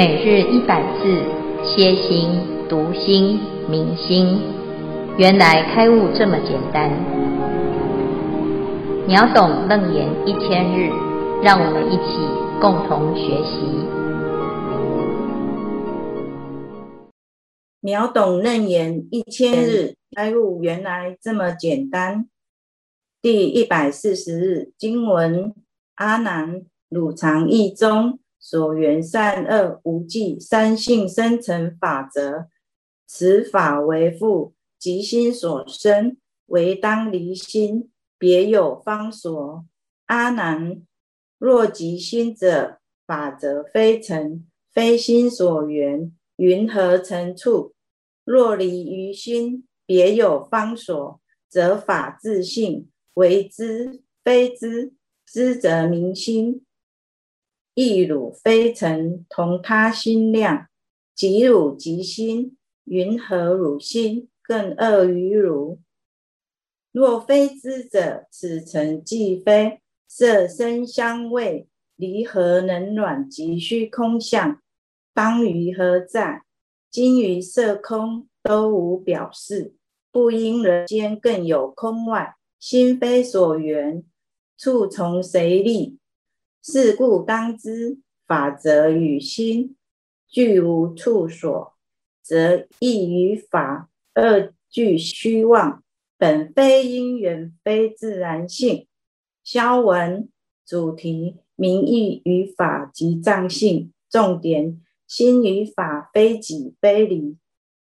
每日一百字，歇心、读心、明心，原来开悟这么简单。秒懂楞严一千日，让我们一起共同学习。秒懂楞严一千日，开悟原来这么简单。第一百四十日经文：阿难，汝常忆中。所缘善恶无忌三性生成法则，此法为复即心所生，唯当离心，别有方所。阿难，若即心者，法则非成，非心所缘，云何成处？若离于心，别有方所，则法自性，为知非知，知则明心。亦汝非成，同他心量，即汝即心，云何汝心更恶于汝？若非知者，此尘既非色声香味，离合冷暖即虚空相，当于何在？今于色空都无表示，不因人间更有空外，心非所缘，处从谁立？是故当知，法则与心俱无处所，则义与法二俱虚妄，本非因缘，非自然性。消文主题：名义与法即藏性。重点：心与法非己非离。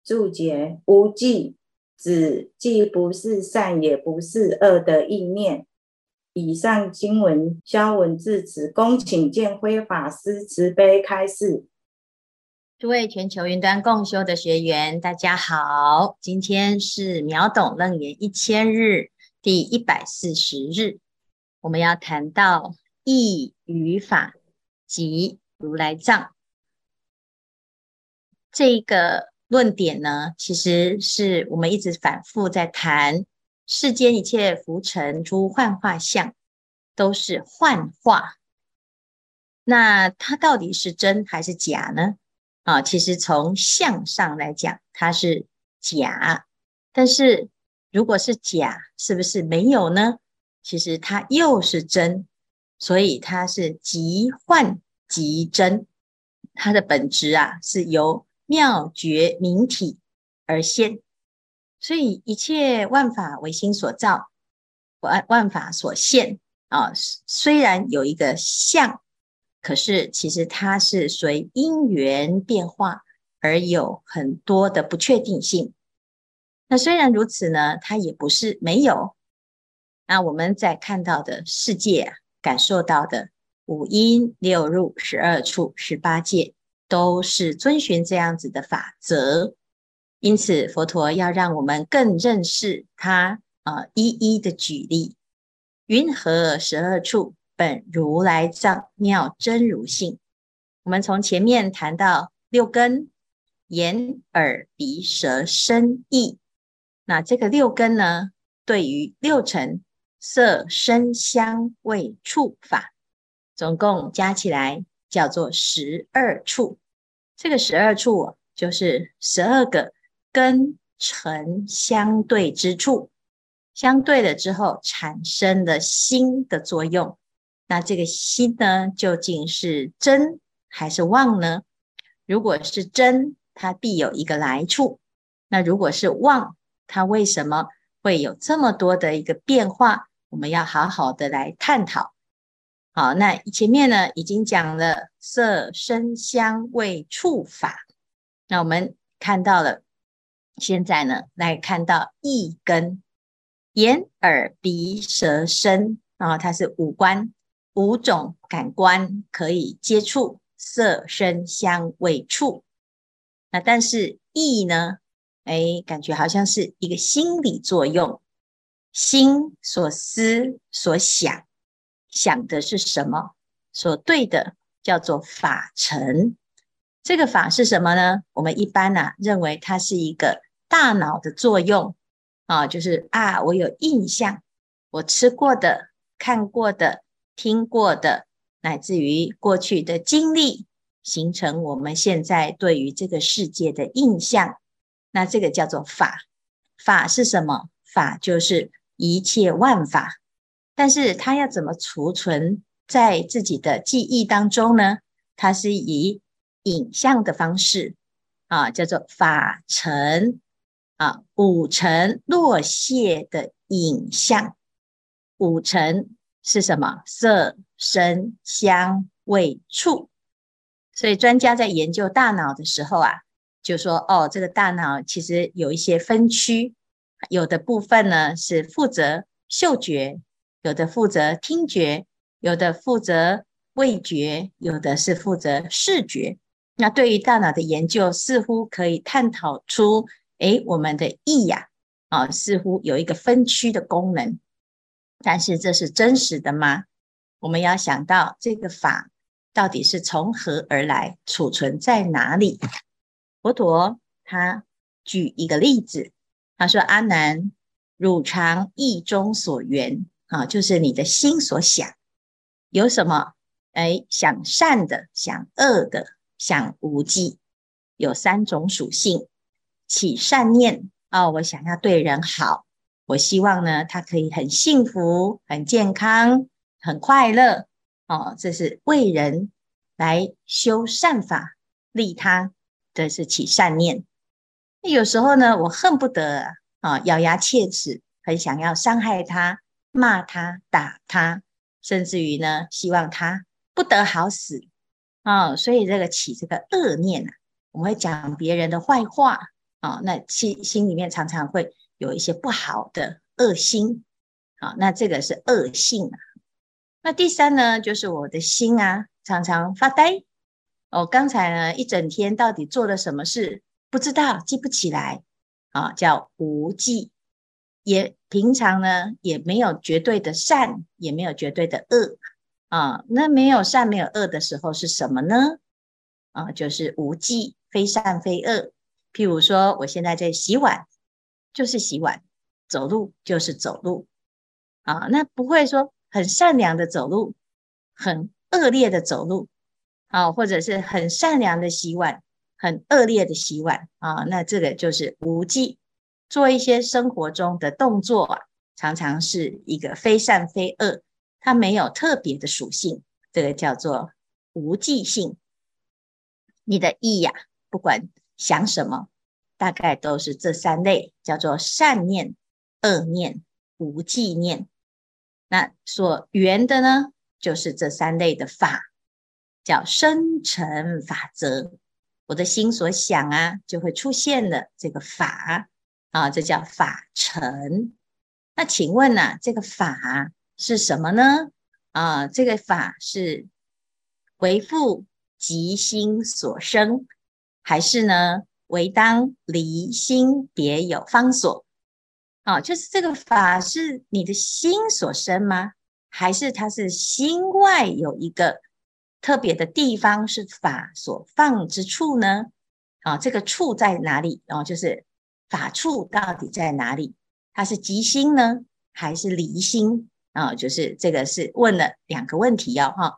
注解：无记指既不是善，也不是恶的意念。以上经文消文至此，恭请见辉法师慈悲开示。诸位全球云端共修的学员，大家好，今天是秒懂楞严一千日第一百四十日，我们要谈到义与法及如来藏这个论点呢，其实是我们一直反复在谈。世间一切浮尘诸幻化相，都是幻化。那它到底是真还是假呢？啊，其实从相上来讲，它是假。但是如果是假，是不是没有呢？其实它又是真，所以它是即幻即真。它的本质啊，是由妙觉明体而现。所以一切万法唯心所造，万万法所现啊。虽然有一个相，可是其实它是随因缘变化而有很多的不确定性。那虽然如此呢，它也不是没有。那我们在看到的世界啊，感受到的五阴六入十二处十八界，都是遵循这样子的法则。因此，佛陀要让我们更认识他啊，一一的举例。云何十二处本如来藏妙真如性？我们从前面谈到六根，眼、耳、鼻、舌、身、意。那这个六根呢，对于六尘色、声、香、味、触、法，总共加起来叫做十二处。这个十二处就是十二个。根尘相对之处，相对了之后产生了心的作用。那这个心呢，究竟是真还是妄呢？如果是真，它必有一个来处；那如果是妄，它为什么会有这么多的一个变化？我们要好好的来探讨。好，那前面呢已经讲了色、声、香、味、触、法，那我们看到了。现在呢，来看到意根，眼、耳、鼻、舌、身，然后它是五官，五种感官可以接触色、声、香、味、触。那但是意呢？哎，感觉好像是一个心理作用，心所思所想，想的是什么？所对的叫做法成。这个法是什么呢？我们一般呢、啊、认为它是一个大脑的作用啊，就是啊，我有印象，我吃过的、看过的、听过的，乃至于过去的经历形成我们现在对于这个世界的印象。那这个叫做法。法是什么？法就是一切万法。但是它要怎么储存在自己的记忆当中呢？它是以影像的方式啊，叫做法尘啊，五尘落谢的影像。五尘是什么？色、声、香、味、触。所以专家在研究大脑的时候啊，就说哦，这个大脑其实有一些分区，有的部分呢是负责嗅觉。有的负责听觉，有的负责味觉，有的是负责视觉。那对于大脑的研究，似乎可以探讨出，诶，我们的意呀，啊，似乎有一个分区的功能。但是这是真实的吗？我们要想到这个法到底是从何而来，储存在哪里？佛陀他举一个例子，他说：“阿难，汝常意中所缘。”啊，就是你的心所想有什么？哎，想善的，想恶的，想无忌，有三种属性。起善念啊，我想要对人好，我希望呢，他可以很幸福、很健康、很快乐。哦，这是为人来修善法、利他，这是起善念。有时候呢，我恨不得啊，咬牙切齿，很想要伤害他。骂他、打他，甚至于呢，希望他不得好死啊、所以这个起这个恶念啊，我们会讲别人的坏话啊、那心心里面常常会有一些不好的恶心啊、那这个是恶性啊。那第三呢，就是我的心啊，常常发呆。我、哦、刚才呢，一整天到底做了什么事，不知道，记不起来啊、叫无记。也平常呢，也没有绝对的善，也没有绝对的恶啊。那没有善没有恶的时候是什么呢？啊，就是无记，非善非恶。譬如说，我现在在洗碗，就是洗碗；走路就是走路啊。那不会说很善良的走路，很恶劣的走路啊，或者是很善良的洗碗，很恶劣的洗碗啊。那这个就是无记。做一些生活中的动作啊，常常是一个非善非恶，它没有特别的属性，这个叫做无记性。你的意呀、不管想什么，大概都是这三类，叫做善念、恶念、无记念。那所缘的呢，就是这三类的法，叫生成法则。我的心所想啊，就会出现了这个法。啊，这叫法成。那请问呢、啊，这个法是什么呢？啊，这个法是为复即心所生，还是呢，为当离心别有方所？啊，就是这个法是你的心所生吗？还是它是心外有一个特别的地方是法所放之处呢？啊，这个处在哪里？然后、就是。法处到底在哪里？它是即心呢，还是离心啊？就是这个是问了两个问题哦。哈。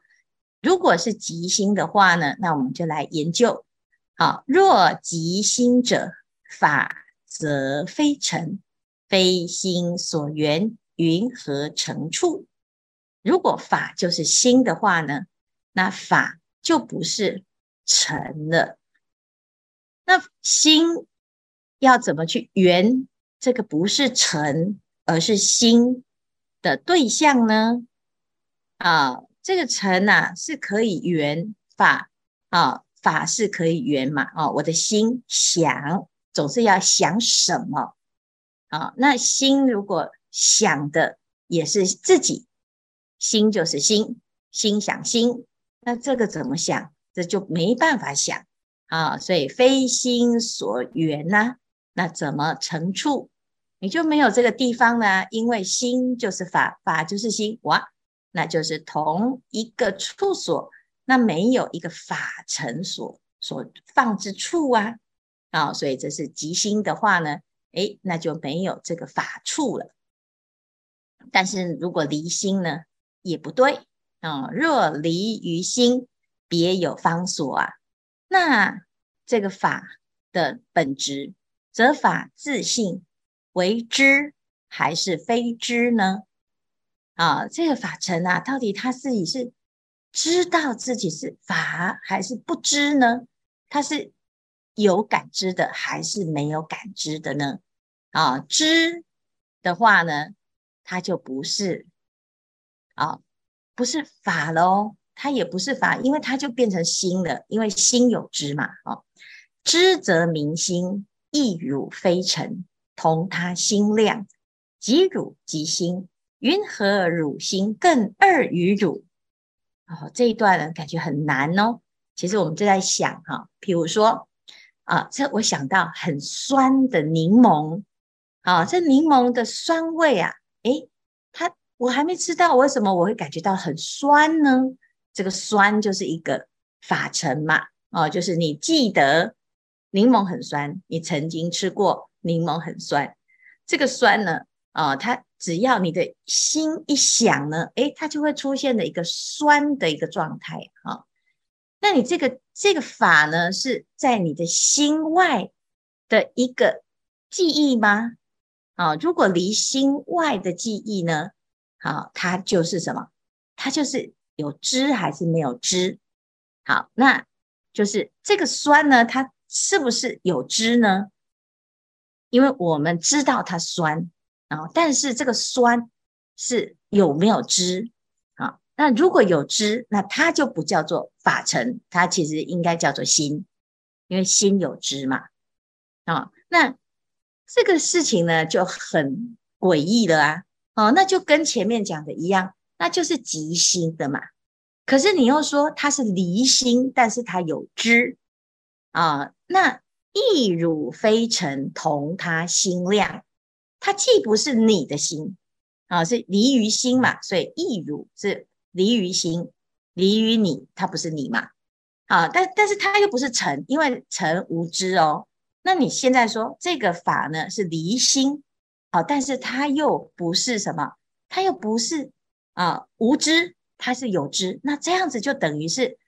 如果是即心的话呢，那我们就来研究。好，若即心者，法则非尘，非心所缘，云何成处？如果法就是心的话呢，那法就不是成了。那心。要怎么去缘这个不是尘，而是心的对象呢？啊，这个尘呐、啊、是可以圆法啊，法是可以圆嘛？啊，我的心想总是要想什么啊？那心如果想的也是自己，心就是心，心想心，那这个怎么想？这就没办法想啊，所以非心所缘呐、那怎么成处？你就没有这个地方呢？因为心就是法，法就是心，哇，那就是同一个处所，那没有一个法成所所放之处啊！啊、所以这是即心的话呢，诶，那就没有这个法处了。但是如果离心呢，也不对啊、若离于心，别有方所啊。那这个法的本质，则法自性为知还是非知呢？啊，这个法尘啊，到底他自己是知道自己是法还是不知呢？他是有感知的还是没有感知的呢？啊，知的话呢，他就不是啊，不是法喽，他，也不是法，因为他就变成心了，因为心有知嘛。啊，知则明心，亦汝非尘，同他心量，即汝即心。云何汝心更二于汝？哦，这一段呢，感觉很难哦。其实我们就在想哈，譬如说啊，这我想到很酸的柠檬啊，这柠檬的酸味啊，诶，它我还没吃到，为什么我会感觉到很酸呢？这个酸就是一个法尘嘛，哦，就是你记得柠檬很酸，你曾经吃过柠檬很酸，这个酸呢，啊，它。只要你的心一想呢，诶，它就会出现的一个酸的一个状态啊。那你这个这个法呢，是在你的心外的一个记忆吗？啊，如果离心外的记忆呢，好，它就是什么？它就是有知还是没有知？好，那就是这个酸呢，它是不是有知呢？因为我们知道它酸。啊，但是这个酸是有没有知啊？那如果有知，那它就不叫做法尘，它其实应该叫做心，因为心有知嘛。啊，那这个事情呢就很诡异了啊。哦，那就跟前面讲的一样，那就是即心的嘛。可是你又说它是离心，但是它有知啊，那亦汝非尘，同他心量。它既不是你的心，啊，是离于心嘛，所以亦汝是离于心，离于你，它不是你嘛，啊，但但是它又不是尘，因为尘无知哦。那你现在说这个法呢是离心，啊，但是它又不是什么，它又不是啊无知，它是有知，那这样子就等于是，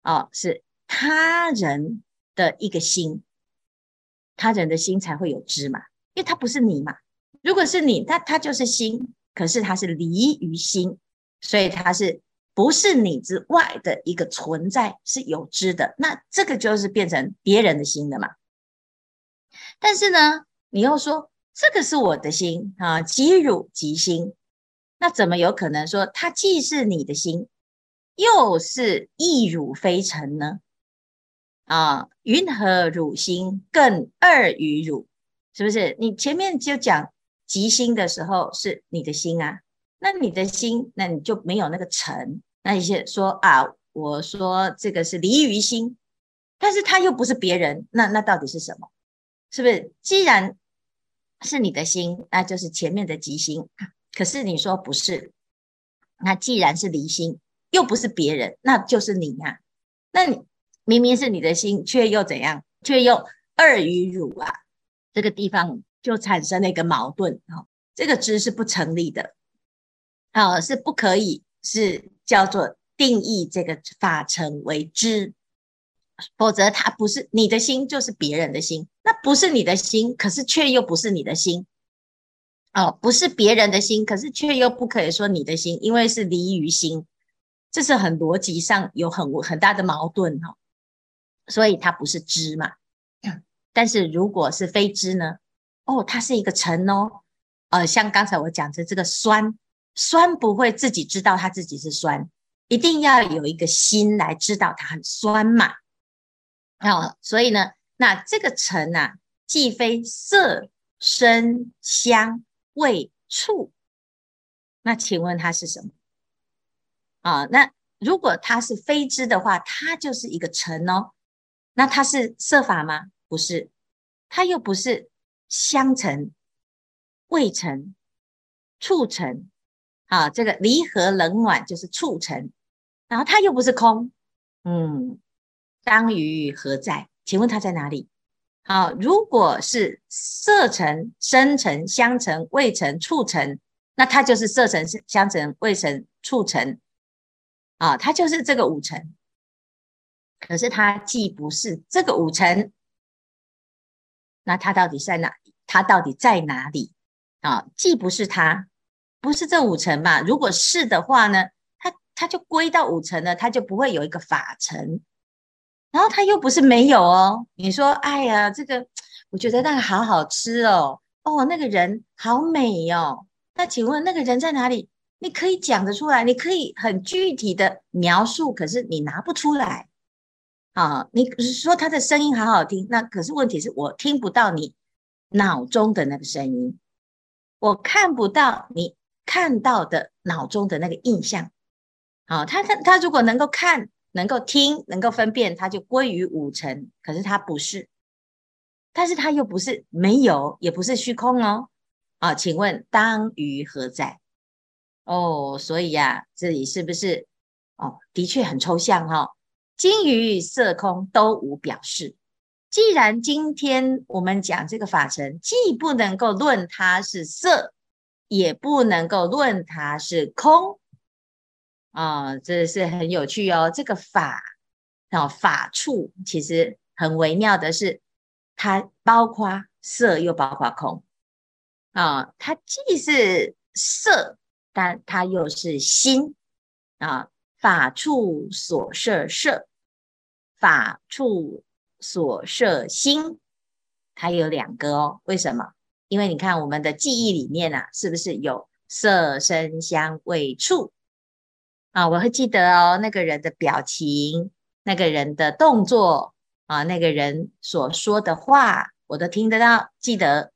啊，是他人的一个心，他人的心才会有知嘛。因为他不是你嘛，如果是你，它它就是心，可是他是离于心，所以他是不是你之外的一个存在，是有知的，那这个就是变成别人的心的嘛。但是呢，你又说这个是我的心啊，即汝即心，那怎么有可能说它既是你的心，又是亦汝非尘呢？啊，云何汝心更二于汝？是不是？你前面就讲即心的时候是你的心啊，那你的心，那你就没有那个尘。那一些说啊，我说这个是离于心，但是他又不是别人，那那到底是什么？是不是？既然是你的心，那就是前面的即心。可是你说不是，那既然是离心，又不是别人，那就是你呀、那你明明是你的心，却又怎样？却又二于汝啊？这个地方就产生了一个矛盾啊，这个知是不成立的啊，是不可以是叫做定义这个法成为知，否则它不是你的心，就是别人的心，那不是你的心，可是却又不是你的心哦，不是别人的心，可是却又不可以说你的心，因为是离于心，这是很逻辑上有很很大的矛盾哈，所以它不是知嘛。但是如果是非知呢？哦，它是一个尘哦。呃，像刚才我讲的这个酸，酸不会自己知道它自己是酸，一定要有一个心来知道它很酸嘛。哦，所以呢，那这个尘啊，既非色、声、香、味、触，那请问它是什么？啊，那如果它是非知的话，它就是一个尘哦。那它是色法吗？不是，它又不是香尘、味尘、触尘啊，这个离合冷暖就是触尘，然后它又不是空，嗯，当于何在？请问它在哪里？好，如果是色尘、声尘、香尘、味成、触成，那它就是色尘、香尘、味成、触成啊，它就是这个五成。可是它既不是这个五尘，那它到底在哪里？它到底在哪里？啊，既不是它，不是这五尘嘛？如果是的话呢，它它就归到五尘了，它就不会有一个法尘。然后它又不是没有哦。你说，哎呀，这个我觉得那个好好吃哦，哦，那个人好美哦。那请问那个人在哪里？你可以讲得出来，你可以很具体的描述，可是你拿不出来。啊，你说他的声音好好听，那可是问题是我听不到你脑中的那个声音，我看不到你看到的脑中的那个印象。好，他他他如果能够看、能够听、能够分辨，他就归于五尘。可是他不是，但是他又不是没有，也不是虚空哦。啊，请问当于何在？哦，所以呀、啊，这里是不是？哦，的确很抽象哈、哦。金鱼色空都无表示。既然今天我们讲这个法尘，既不能够论它是色，也不能够论它是空，啊、哦，这是很有趣哦。这个法啊、哦，法处其实很微妙的是，它包括色又包括空啊、哦，它既是色，但它又是心啊。法处所摄色，法处所摄心，它有两个哦。为什么？因为你看我们的记忆里面啊，是不是有色声香味触啊？我会记得哦，那个人的表情，那个人的动作啊，那个人所说的话，我都听得到，记得。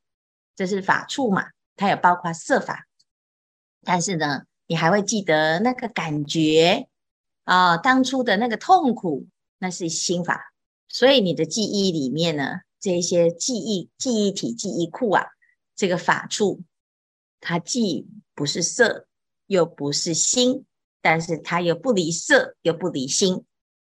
这是法处嘛？它有包括色法，但是呢，你还会记得那个感觉。啊、当初的那个痛苦，那是心法，所以你的记忆里面呢，这些记忆、记忆体、记忆库啊，这个法处，它既不是色，又不是心，但是它又不离色，又不离心，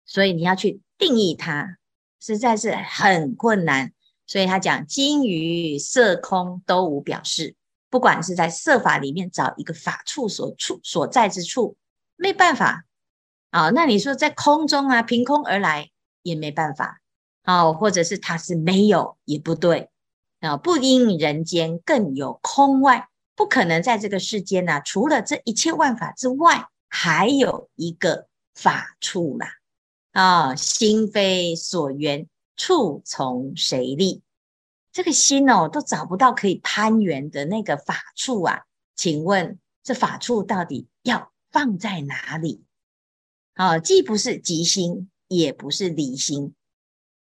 所以你要去定义它，实在是很困难。所以他讲金鱼色空都无表示，不管是在色法里面找一个法处所处所在之处，没办法。啊、那你说在空中啊，凭空而来也没办法，啊、哦，或者是它是没有也不对，啊、不因人间更有空外，不可能在这个世间呢、啊，除了这一切万法之外，还有一个法处啦，啊、心非所缘，处从谁立？这个心哦，都找不到可以攀缘的那个法处啊，请问这法处到底要放在哪里？啊，既不是吉心，也不是离心，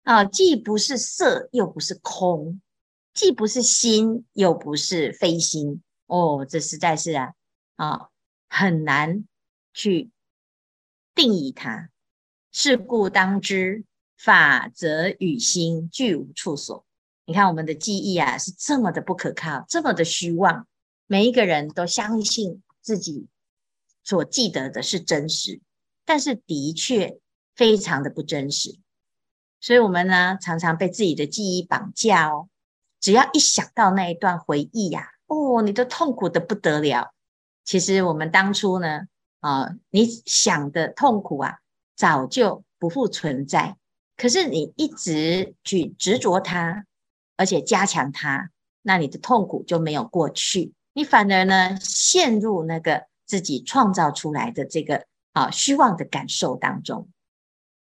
啊，既不是色，又不是空，既不是心，又不是非心。哦，这实在是啊，啊，很难去定义它。是故当知，法则与心俱无处所。你看我们的记忆啊，是这么的不可靠，这么的虚妄。每一个人都相信自己所记得的是真实。但是的确非常的不真实，所以我们呢常常被自己的记忆绑架哦。只要一想到那一段回忆呀，哦，你都痛苦的不得了。其实我们当初呢，啊，你想的痛苦啊，早就不复存在。可是你一直去执着它，而且加强它，那你的痛苦就没有过去，你反而呢陷入那个自己创造出来的这个。啊，虚妄的感受当中，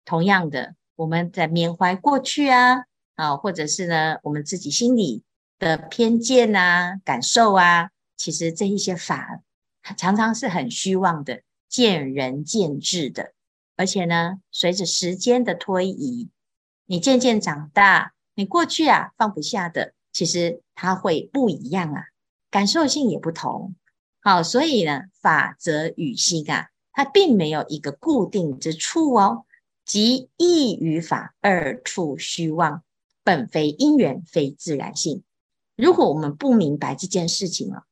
同样的，我们在缅怀过去啊，啊，或者是呢，我们自己心里的偏见啊、感受啊，其实这一些法常常是很虚妄的，见仁见智的，而且呢，随着时间的推移，你渐渐长大，你过去啊放不下的，其实它会不一样啊，感受性也不同。好，所以呢，法则与心啊。它并没有一个固定之处哦，即义与法二处虚妄，本非因缘，非自然性。如果我们不明白这件事情啊，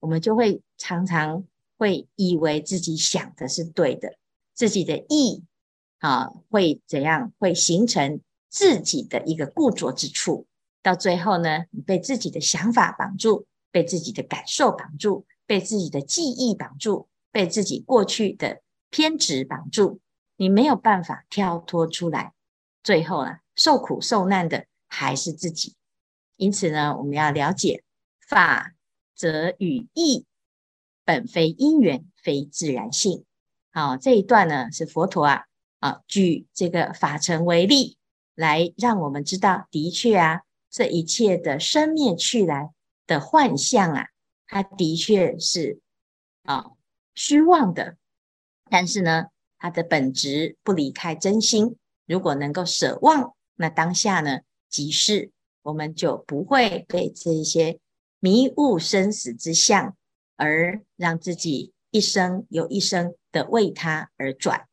我们就会常常会以为自己想的是对的，自己的意啊会怎样？会形成自己的一个固着之处。到最后呢，你被自己的想法绑住，被自己的感受绑住，被自己的记忆绑住。被自己过去的偏执绑住，你没有办法跳脱出来，最后啊，受苦受难的还是自己。因此呢，我们要了解法则与义，本非因缘，非自然性。好，这一段呢是佛陀啊啊举这个法尘为例，来让我们知道，的确啊，这一切的生灭去来的幻象啊，它的确是啊虚妄的，但是呢，它的本质不离开真心。如果能够舍妄，那当下呢，即是我们就不会被这一些迷雾生死之相，而让自己一生又一生的为他而转。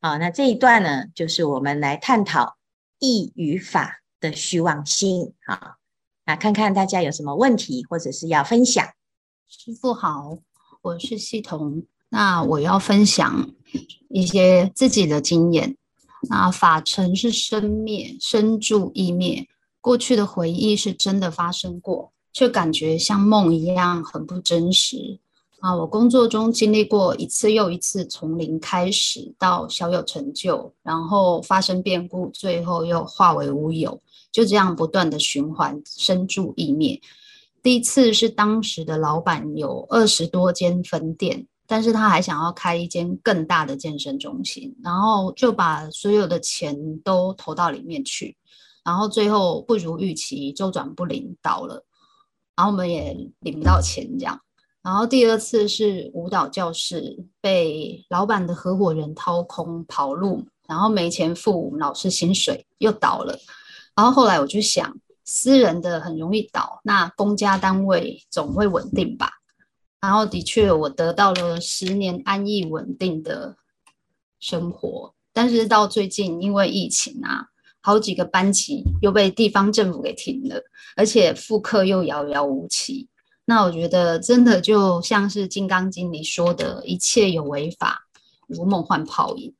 好，那这一段呢，就是我们来探讨义与法的虚妄心。好，那看看大家有什么问题，或者是要分享。师父好，我是系统，那我要分享一些自己的经验。那法尘是生灭，生住异灭。过去的回忆是真的发生过，却感觉像梦一样很不真实。啊，我工作中经历过一次又一次从零开始到小有成就，然后发生变故，最后又化为乌有，就这样不断的循环，生住异灭。第一次是当时的老板有二十多间分店。但是他还想要开一间更大的健身中心，然后就把所有的钱都投到里面去，然后最后不如预期，周转不灵倒了，然后我们也领不到钱这样。然后第二次是舞蹈教室被老板的合伙人掏空跑路，然后没钱付老师薪水又倒了。然后后来我就想，私人的很容易倒，那公家单位总会稳定吧。然后的确，我得到了十年安逸稳定的生活。但是到最近，因为疫情啊，好几个班级又被地方政府给停了，而且复课又遥遥无期。那我觉得，真的就像是《金刚经》里说的，一切有为法，如梦幻泡影。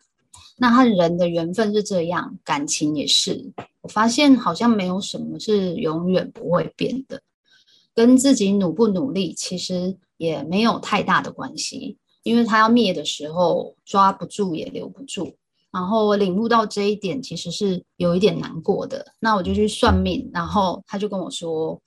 那和人的缘分是这样，感情也是。我发现好像没有什么是永远不会变的，跟自己努不努力，其实。也没有太大的关系，因为他要灭的时候抓不住也留不住。然后我领悟到这一点，其实是有一点难过的。那我就去算命，然后他就跟我说：“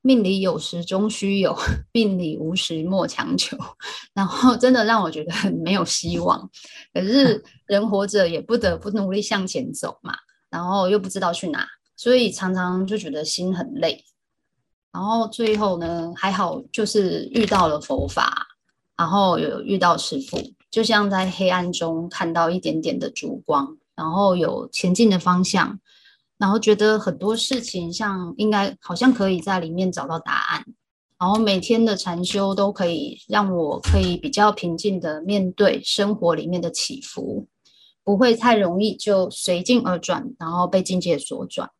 命里有时终须有，命里无时莫强求。”然后真的让我觉得很没有希望。可是人活着也不得不努力向前走嘛，然后又不知道去哪，所以常常就觉得心很累。然后最后呢，还好就是遇到了佛法，然后有遇到师父，就像在黑暗中看到一点点的烛光，然后有前进的方向，然后觉得很多事情像应该好像可以在里面找到答案，然后每天的禅修都可以让我可以比较平静的面对生活里面的起伏，不会太容易就随境而转，然后被境界所转，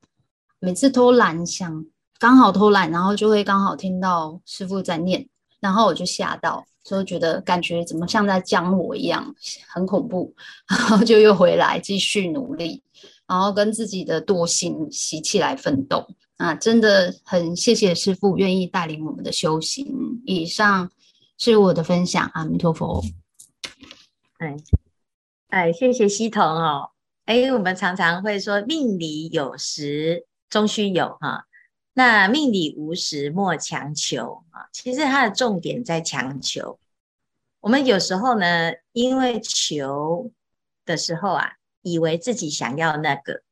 每次偷懒想。刚好偷懒，然后就会刚好听到师父在念，然后我就吓到，就觉得感觉怎么像在讲我一样，很恐怖，然后就又回来继续努力，然后跟自己的惰性习气来奋斗。啊，真的很谢谢师父愿意带领我们的修行。以上是我的分享，阿弥陀佛。哎哎，谢谢希彤哦。哎，我们常常会说命里有时终须有哈。那命里无时莫强求啊，其实它的重点在强求。我们有时候呢，因为求的时候啊，以为自己想要那个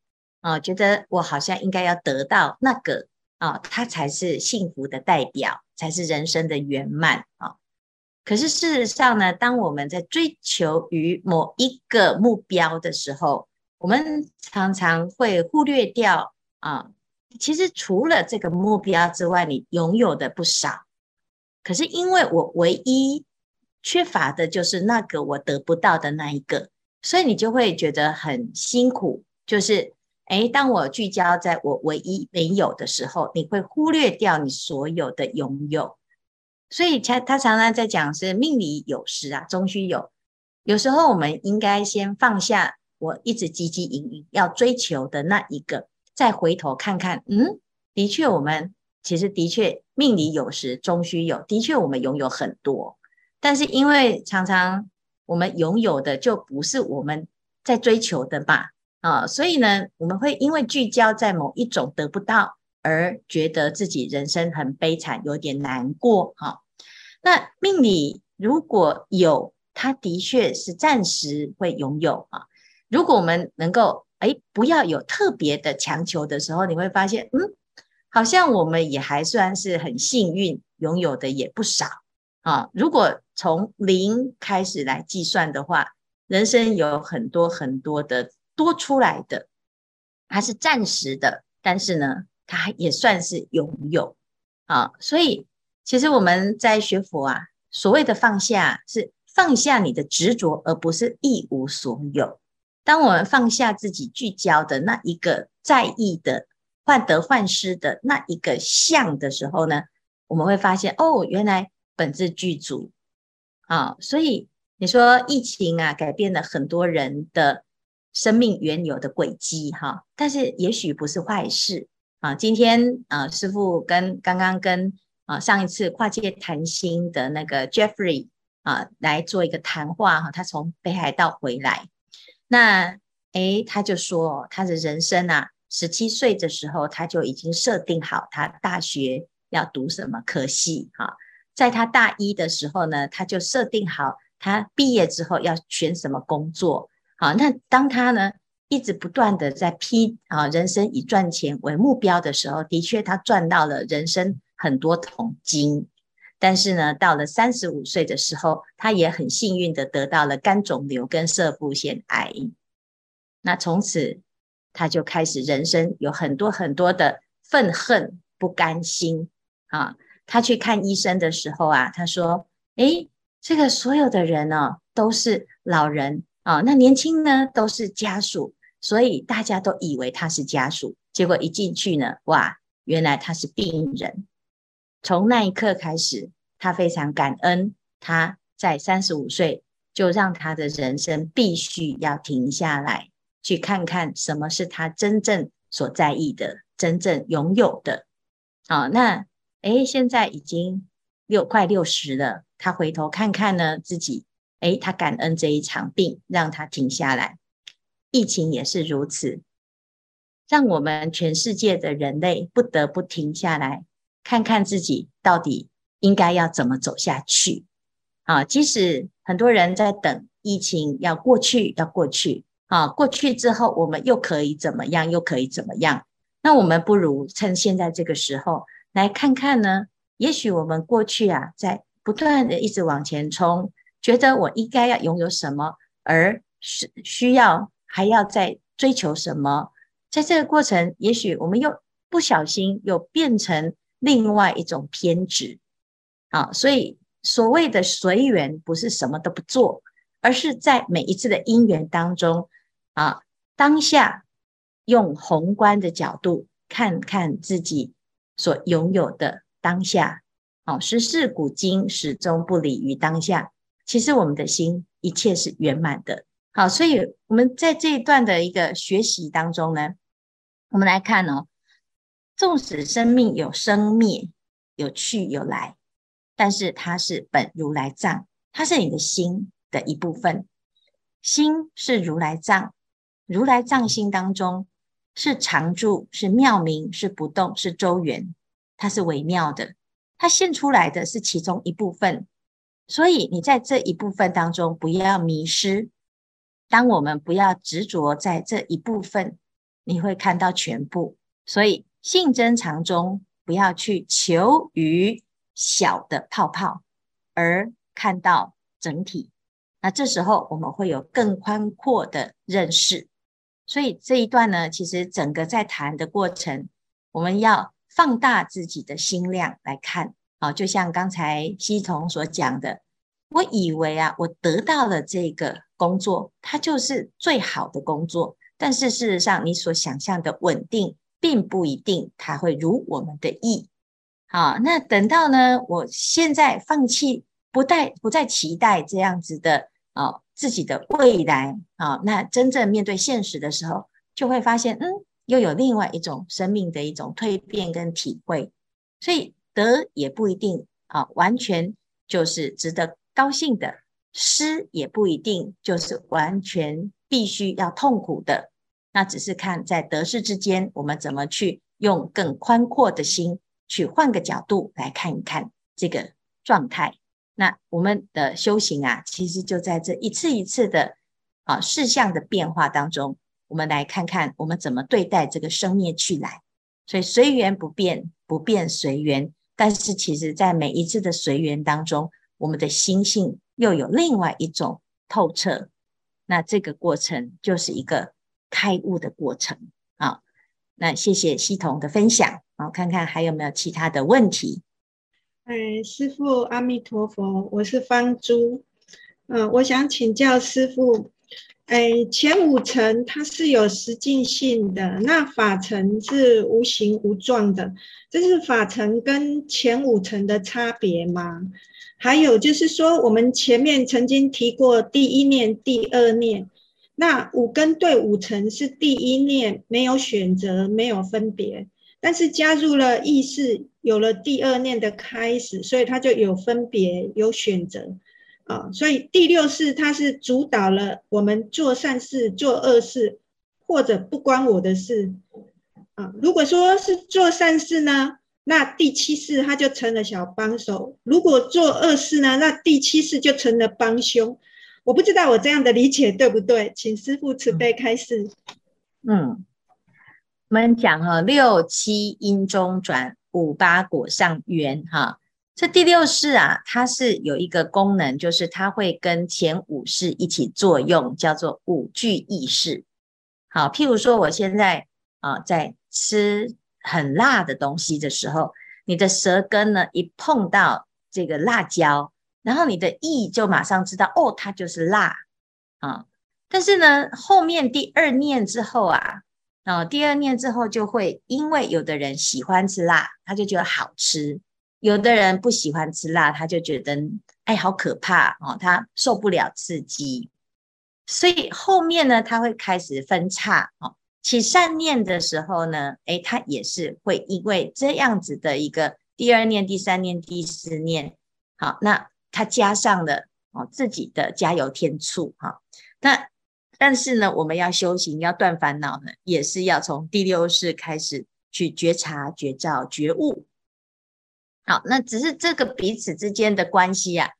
啊，觉得我好像应该要得到那个啊，它才是幸福的代表，才是人生的圆满啊。可是事实上呢，当我们在追求于某一个目标的时候，我们常常会忽略掉啊。其实除了这个目标之外，你拥有的不少。可是因为我唯一缺乏的就是那个我得不到的那一个，所以你就会觉得很辛苦。就是，诶，当我聚焦在我唯一没有的时候，你会忽略掉你所有的拥有。所以他他常常在讲是命里有时啊，终须有。有时候我们应该先放下我一直汲汲营营要追求的那一个。再回头看看，嗯，的确，我们其实的确命里有时终须有，的确我们拥有很多，但是因为常常我们拥有的就不是我们在追求的吧，啊，所以呢，我们会因为聚焦在某一种得不到，而觉得自己人生很悲惨，有点难过。哈，那命里如果有，它的确是暂时会拥有啊。如果我们能够哎，不要有特别的强求的时候，你会发现，嗯，好像我们也还算是很幸运，拥有的也不少啊。如果从零开始来计算的话，人生有很多很多的多出来的，它是暂时的，但是呢，它也算是拥有啊。所以，其实我们在学佛啊，所谓的放下，是放下你的执着，而不是一无所有。当我们放下自己聚焦的那一个在意的患得患失的那一个相的时候呢，我们会发现哦，原来本自具足啊。所以你说疫情啊，改变了很多人的生命原有的轨迹哈，但是也许不是坏事啊。今天啊，师父跟刚刚跟啊上一次跨界谈心的那个 Jeffrey 啊来做一个谈话哈，他从北海道回来。那诶，他就说他的人生啊，十七岁的时候他就已经设定好他大学要读什么科系哈，在他大一的时候呢，他就设定好他毕业之后要选什么工作。好，那当他呢一直不断的在批啊，人生以赚钱为目标的时候，的确他赚到了人生很多桶金。但是呢，到了三十五岁的时候，他也很幸运的得到了肝肿瘤跟摄护腺癌。那从此他就开始人生有很多很多的愤恨、不甘心啊。他去看医生的时候啊，他说：“诶，这个所有的人呢，都是老人啊，那年轻呢都是家属，所以大家都以为他是家属。结果一进去呢，哇，原来他是病人。”从那一刻开始，他非常感恩。他在三十五岁就让他的人生必须要停下来，去看看什么是他真正所在意的、真正拥有的。好，那诶，现在已经六快六十了，他回头看看呢，自己诶，他感恩这一场病让他停下来。疫情也是如此，让我们全世界的人类不得不停下来。看看自己到底应该要怎么走下去啊！即使很多人在等疫情要过去，要过去啊，过去之后我们又可以怎么样？又可以怎么样？那我们不如趁现在这个时候来看看呢？也许我们过去啊，在不断的一直往前冲，觉得我应该要拥有什么，而是需要还要再追求什么？在这个过程，也许我们又不小心又变成。另外一种偏执啊，所以所谓的随缘，不是什么都不做，而是在每一次的因缘当中啊，当下用宏观的角度看看自己所拥有的当下。啊，十世古今始终不离于当下。其实我们的心一切是圆满的。好，所以我们在这一段的一个学习当中呢，我们来看哦。纵使生命有生灭，有去有来，但是它是本如来藏，它是你的心的一部分。心是如来藏，如来藏心当中是常住，是妙明，是不动，是周圆，它是微妙的，它现出来的是其中一部分。所以你在这一部分当中不要迷失。当我们不要执着在这一部分，你会看到全部。所以。性真常中，不要去求于小的泡泡，而看到整体。那这时候我们会有更宽阔的认识。所以这一段呢，其实整个在谈的过程，我们要放大自己的心量来看。啊，就像刚才希彤所讲的，我以为啊，我得到了这个工作，它就是最好的工作。但是事实上，你所想象的稳定。并不一定它会如我们的意，好，那等到呢，我现在放弃，不再不再期待这样子的哦，自己的未来啊，那真正面对现实的时候，就会发现，嗯，又有另外一种生命的一种蜕变跟体会，所以得也不一定啊，完全就是值得高兴的，失也不一定就是完全必须要痛苦的。那只是看在得失之间，我们怎么去用更宽阔的心去换个角度来看一看这个状态。那我们的修行啊，其实就在这一次一次的啊事项的变化当中，我们来看看我们怎么对待这个生灭去来。所以随缘不变，不变随缘。但是其实，在每一次的随缘当中，我们的心性又有另外一种透彻。那这个过程就是一个开悟的过程啊。那谢谢系统的分享啊，看看还有没有其他的问题。哎，师父阿弥陀佛，我是方珠。嗯、我想请教师父。哎，前五层它是有实境性的，那法层是无形无状的，这是法层跟前五层的差别吗？还有就是说，我们前面曾经提过第一念、第二念，那五根对五尘是第一念没有选择、没有分别，但是加入了意识，有了第二念的开始，所以它就有分别、有选择。啊，所以第六识它是主导了我们做善事、做恶事，或者不关我的事。啊，如果说是做善事呢，那第七世它就成了小帮手；如果做恶事呢，那第七世就成了帮凶。我不知道我这样的理解对不对，请师父慈悲开示。嗯，我们讲哈，六七因中转，五八果上缘哈。这第六式啊，它是有一个功能，就是它会跟前五式一起作用，叫做五聚意识。好，譬如说我现在啊在吃很辣的东西的时候，你的舌根呢一碰到这个辣椒，然后你的意就马上知道哦，它就是辣啊。但是呢，后面第二念之后啊，啊第二念之后就会，因为有的人喜欢吃辣，他就觉得好吃。有的人不喜欢吃辣，他就觉得哎，好可怕哦，他受不了刺激，所以后面呢，他会开始分叉哦。起善念的时候呢，哎，他也是会因为这样子的一个第二念、第三念、第四念，好，那他加上了哦自己的加油添醋哈。那但是呢，我们要修行要断烦恼呢，也是要从第六识开始去觉察、觉照、觉悟。好，那只是这个彼此之间的关系呀、啊。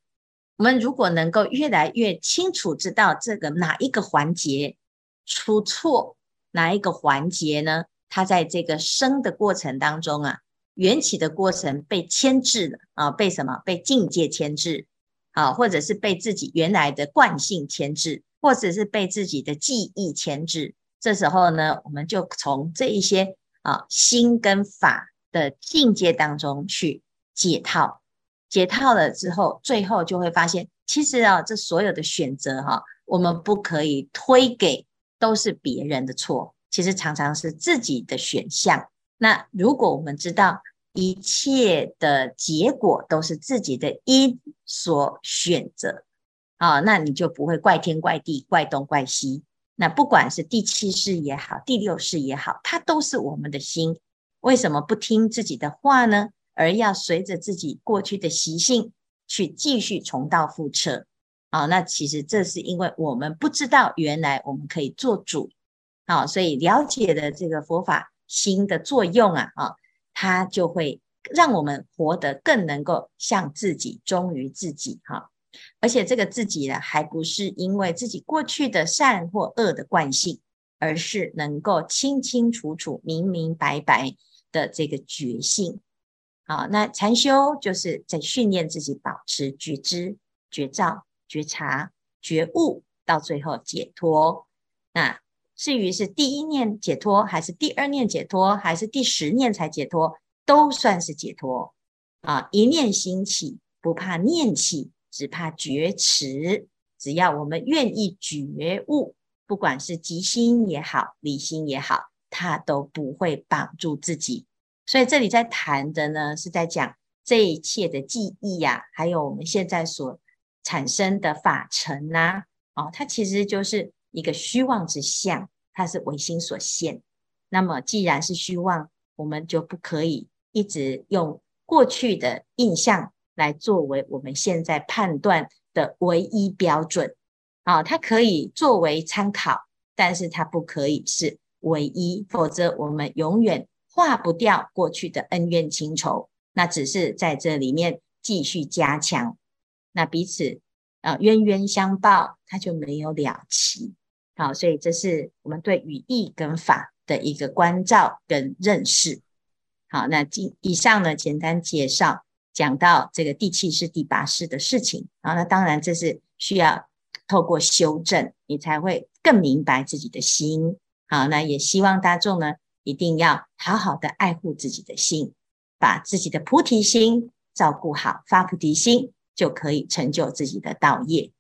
我们如果能够越来越清楚知道这个哪一个环节出错，哪一个环节呢？它在这个生的过程当中啊，缘起的过程被牵制了啊，被什么？被境界牵制啊，或者是被自己原来的惯性牵制，或者是被自己的记忆牵制。这时候呢，我们就从这一些啊心跟法的境界当中去。解套，解套了之后，最后就会发现，其实啊，这所有的选择哈、我们不可以推给都是别人的错，其实常常是自己的选项。那如果我们知道一切的结果都是自己的因所选择啊，那你就不会怪天怪地、怪东怪西。那不管是第七世也好，第六世也好，它都是我们的心，为什么不听自己的话呢？而要随着自己过去的习性去继续重蹈覆辙啊，那其实这是因为我们不知道原来我们可以做主，好，所以了解的这个佛法心的作用啊，啊，它就会让我们活得更能够像自己，忠于自己哈。而且这个自己呢，还不是因为自己过去的善或恶的惯性，而是能够清清楚楚、明明白白的这个觉性。好，那禅修就是在训练自己保持觉知、觉照、觉察、觉悟，到最后解脱。那至于是第一念解脱，还是第二念解脱，还是第十念才解脱，都算是解脱。啊，一念兴起，不怕念起，只怕觉迟。只要我们愿意觉悟，不管是即心也好，离心也好，它都不会绑住自己。所以这里在谈的呢，是在讲这一切的记忆呀、啊，还有我们现在所产生的法尘呐、啊，哦，它其实就是一个虚妄之相，它是唯心所现。那么既然是虚妄，我们就不可以一直用过去的印象来作为我们现在判断的唯一标准。啊、它可以作为参考，但是它不可以是唯一，否则我们永远化不掉过去的恩怨情仇。那只是在这里面继续加强，那彼此啊、冤冤相报，它就没有了期。好，所以这是我们对语义跟法的一个关照跟认识。好，那今以上呢，简单介绍讲到这个第七世、第八世的事情。好，那当然这是需要透过修正，你才会更明白自己的心。好，那也希望大众呢，一定要好好的爱护自己的心，把自己的菩提心照顾好，发菩提心就可以成就自己的道业。